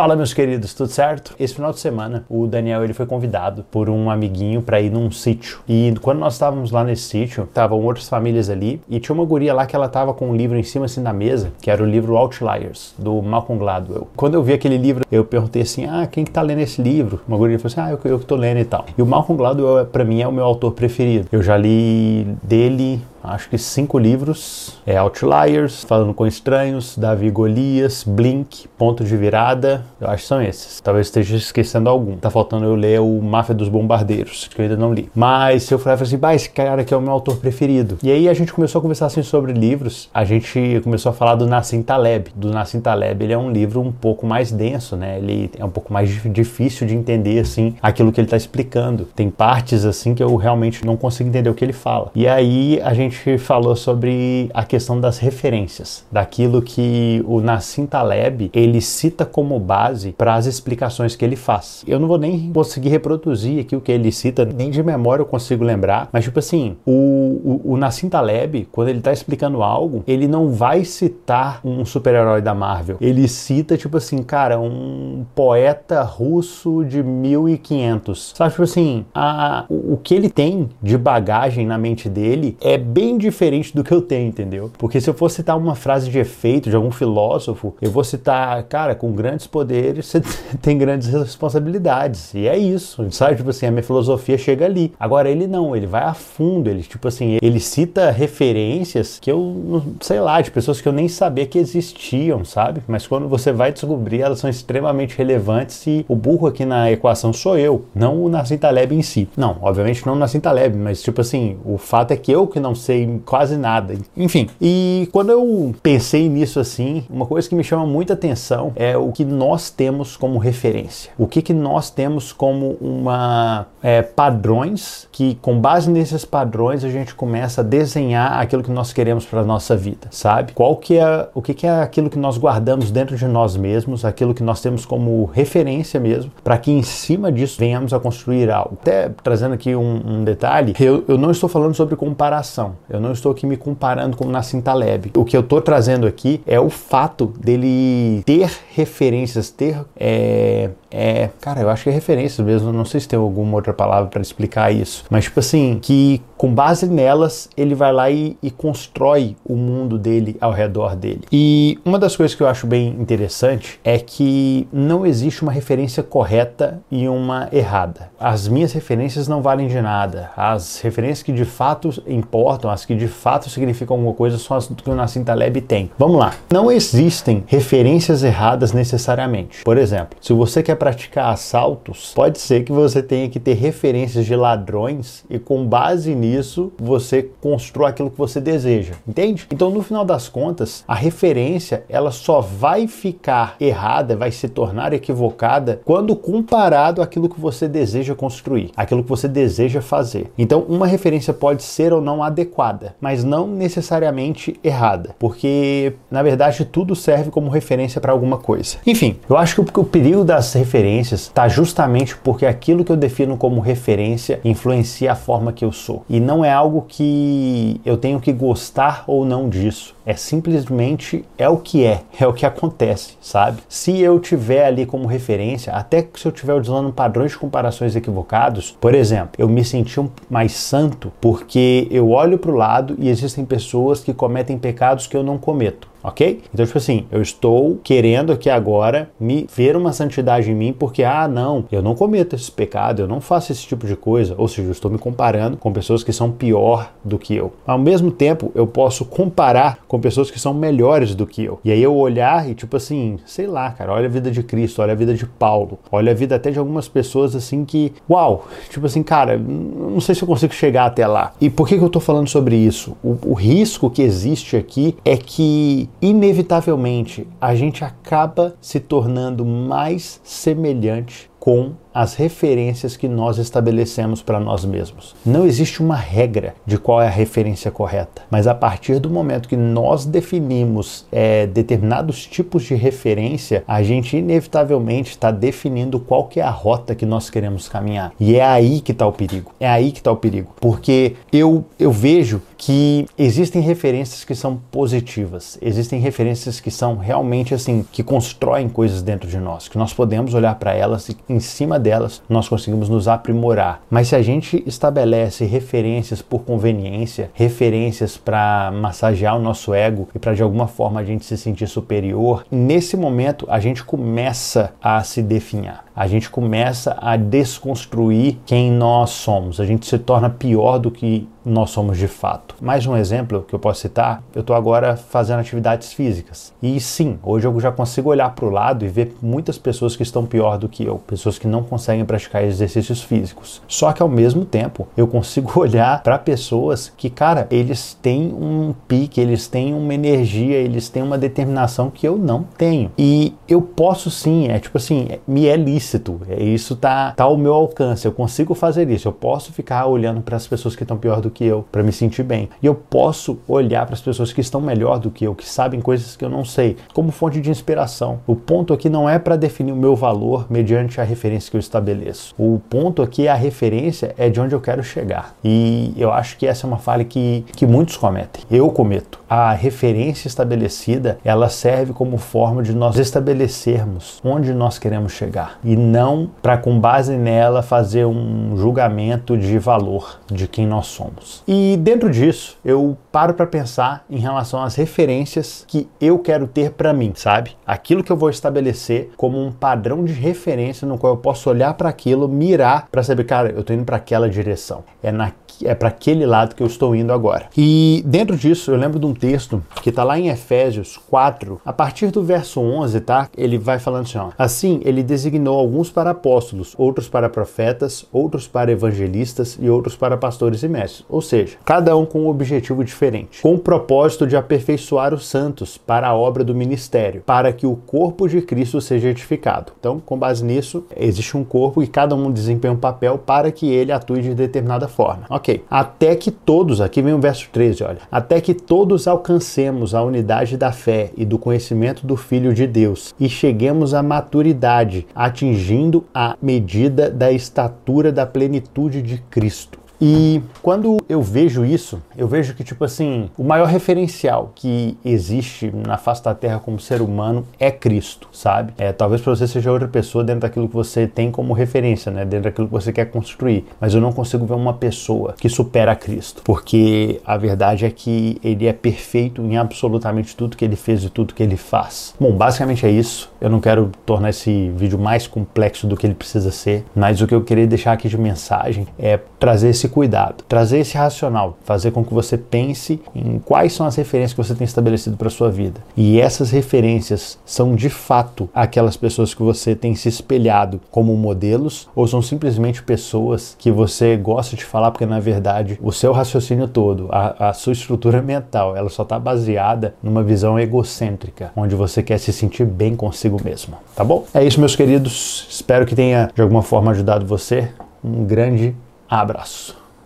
Fala meus queridos, tudo certo? Esse final de semana o Daniel ele foi convidado por um amiguinho para ir num sítio. E quando nós estávamos lá nesse sítio, estavam outras famílias ali e tinha uma guria lá que ela tava com um livro em cima assim da mesa, que era o livro Outliers do Malcolm Gladwell. Quando eu vi aquele livro, eu perguntei assim: "Ah, quem que tá lendo esse livro?" Uma guria falou assim: "Ah, eu, eu que tô lendo e tal". E o Malcolm Gladwell para mim é o meu autor preferido. Eu já li dele acho que cinco livros. É Outliers, Falando com Estranhos, Davi Golias, Blink, Ponto de Virada. Eu acho que são esses. Talvez esteja esquecendo algum. Tá faltando eu ler o Máfia dos Bombardeiros, que eu ainda não li. Mas se eu falar assim, esse cara aqui é o meu autor preferido. E aí a gente começou a conversar assim sobre livros. A gente começou a falar do Nassim Taleb. Do Nassim Taleb, ele é um livro um pouco mais denso, né? Ele é um pouco mais difícil de entender, assim, aquilo que ele tá explicando. Tem partes, assim, que eu realmente não consigo entender o que ele fala. E aí a gente gente falou sobre a questão das referências, daquilo que o Nassim Taleb ele cita como base para as explicações que ele faz. Eu não vou nem conseguir reproduzir aqui o que ele cita, nem de memória eu consigo lembrar, mas tipo assim, o, o, o Nassim Taleb, quando ele está explicando algo, ele não vai citar um super-herói da Marvel. Ele cita, tipo assim, cara, um poeta russo de 1500. Sabe, tipo assim, a, o, o que ele tem de bagagem na mente dele é bem bem diferente do que eu tenho, entendeu? Porque se eu for citar uma frase de efeito de algum filósofo, eu vou citar, cara, com grandes poderes você tem grandes responsabilidades. E é isso, sabe? Tipo assim, a minha filosofia chega ali. Agora ele não, ele vai a fundo, ele, tipo assim, ele cita referências que eu, sei lá, de pessoas que eu nem sabia que existiam, sabe? Mas quando você vai descobrir, elas são extremamente relevantes e o burro aqui na equação sou eu, não o Nassim Taleb em si. Não, obviamente não o Nassim Taleb, mas tipo assim, o fato é que eu que não sei sei quase nada. Enfim, e quando eu pensei nisso assim, uma coisa que me chama muita atenção é o que nós temos como referência. O que, que nós temos como uma é, padrões que, com base nesses padrões, a gente começa a desenhar aquilo que nós queremos para a nossa vida, sabe? Qual que é o que, que é aquilo que nós guardamos dentro de nós mesmos, aquilo que nós temos como referência mesmo, para que em cima disso venhamos a construir algo. Até trazendo aqui um, um detalhe, eu, eu não estou falando sobre comparação. Eu não estou aqui me comparando com o Nassim Taleb. O que eu estou trazendo aqui é o fato dele ter referências, ter é, é, cara, eu acho que é referência mesmo, não sei se tem alguma outra palavra para explicar isso, mas tipo assim, que com base nelas ele vai lá e, e, constrói o mundo dele ao redor dele. E uma das coisas que eu acho bem interessante é que não existe uma referência correta e uma errada. As minhas referências não valem de nada. As referências que de fato importam, as que de fato significam alguma coisa, são as que o Nassim Taleb tem. Vamos lá. Não existem referências erradas necessariamente. Por exemplo, se você quer praticar assaltos, pode ser que você tenha que ter referências de ladrões e com base nisso você construa aquilo que você deseja, entende? Então, no final das contas, a referência ela só vai ficar errada, vai se tornar equivocada quando comparado àquilo que você deseja construir, aquilo que você deseja fazer. Então, uma referência pode ser ou não adequada, mas não necessariamente errada, porque na verdade tudo serve como referência para alguma coisa. Enfim, eu acho que o perigo das referências referências está justamente porque aquilo que eu defino como referência influencia a forma que eu sou. E não é algo que eu tenho que gostar ou não disso. É simplesmente é o que é, é o que acontece, sabe? Se eu tiver ali como referência, até que se eu estiver usando padrões de comparações equivocados, por exemplo, eu me senti um mais santo porque eu olho para o lado e existem pessoas que cometem pecados que eu não cometo ok? Então, tipo assim, eu estou querendo aqui agora me ver uma santidade em mim porque, ah, não, eu não cometo esse pecado, eu não faço esse tipo de coisa, ou seja, eu estou me comparando com pessoas que são pior do que eu. Ao mesmo tempo, eu posso comparar com pessoas que são melhores do que eu. E aí eu olhar e, tipo assim, sei lá, cara, olha a vida de Cristo, olha a vida de Paulo, olha a vida até de algumas pessoas assim que, uau, tipo assim, cara, não sei se eu consigo chegar até lá. E por que, que eu tô falando sobre isso? O, o risco que existe aqui é que inevitavelmente a gente acaba se tornando mais semelhante com as referências que nós estabelecemos para nós mesmos. Não existe uma regra de qual é a referência correta, mas a partir do momento que nós definimos é, determinados tipos de referência, a gente inevitavelmente está definindo qual que é a rota que nós queremos caminhar. E é aí que está o perigo. É aí que está o perigo, porque eu eu vejo que existem referências que são positivas, existem referências que são realmente assim que constroem coisas dentro de nós, que nós podemos olhar para elas e em cima delas nós conseguimos nos aprimorar. Mas se a gente estabelece referências por conveniência, referências para massagear o nosso ego e para de alguma forma a gente se sentir superior, nesse momento a gente começa a se definhar. A gente começa a desconstruir quem nós somos. A gente se torna pior do que nós somos de fato. Mais um exemplo que eu posso citar, eu estou agora fazendo atividades físicas. E sim, hoje eu já consigo olhar para o lado e ver muitas pessoas que estão pior do que eu, pessoas que não conseguem praticar exercícios físicos. Só que ao mesmo tempo, eu consigo olhar para pessoas que, cara, eles têm um pique, eles têm uma energia, eles têm uma determinação que eu não tenho. E eu posso sim, é tipo assim, me é lícito, é, isso tá, tá ao meu alcance, eu consigo fazer isso, eu posso ficar olhando para as pessoas que estão pior do que eu para me sentir bem. E eu posso olhar para as pessoas que estão melhor do que eu, que sabem coisas que eu não sei, como fonte de inspiração. O ponto aqui não é para definir o meu valor mediante a referência que eu estabeleço. O ponto aqui é a referência é de onde eu quero chegar. E eu acho que essa é uma falha que, que muitos cometem. Eu cometo. A referência estabelecida, ela serve como forma de nós estabelecermos onde nós queremos chegar e não para com base nela fazer um julgamento de valor de quem nós somos. E dentro disso, eu paro para pensar em relação às referências que eu quero ter para mim, sabe? Aquilo que eu vou estabelecer como um padrão de referência no qual eu posso olhar para aquilo, mirar para saber, cara, eu tô indo para aquela direção. É na é para aquele lado que eu estou indo agora. E dentro disso, eu lembro de um texto que está lá em Efésios 4, a partir do verso 11, tá? Ele vai falando assim, ó. Assim, ele designou alguns para apóstolos, outros para profetas, outros para evangelistas e outros para pastores e mestres. Ou seja, cada um com um objetivo diferente, com o propósito de aperfeiçoar os santos para a obra do ministério, para que o corpo de Cristo seja edificado. Então, com base nisso, existe um corpo e cada um desempenha um papel para que ele atue de determinada forma. Ok, até que todos, aqui vem o verso 13, olha. Até que todos alcancemos a unidade da fé e do conhecimento do Filho de Deus e cheguemos à maturidade, atingindo a medida da estatura da plenitude de Cristo. E quando eu vejo isso, eu vejo que, tipo assim, o maior referencial que existe na face da Terra como ser humano é Cristo, sabe? É, talvez para você seja outra pessoa dentro daquilo que você tem como referência, né? Dentro daquilo que você quer construir. Mas eu não consigo ver uma pessoa que supera Cristo, porque a verdade é que ele é perfeito em absolutamente tudo que ele fez e tudo que ele faz. Bom, basicamente é isso. Eu não quero tornar esse vídeo mais complexo do que ele precisa ser, mas o que eu queria deixar aqui de mensagem é trazer esse cuidado, trazer esse racional, fazer com que você pense em quais são as referências que você tem estabelecido para sua vida. E essas referências são de fato aquelas pessoas que você tem se espelhado como modelos ou são simplesmente pessoas que você gosta de falar porque na verdade o seu raciocínio todo, a, a sua estrutura mental, ela só está baseada numa visão egocêntrica, onde você quer se sentir bem consigo mesmo, tá bom? É isso, meus queridos. Espero que tenha de alguma forma ajudado você. Um grande Abraço.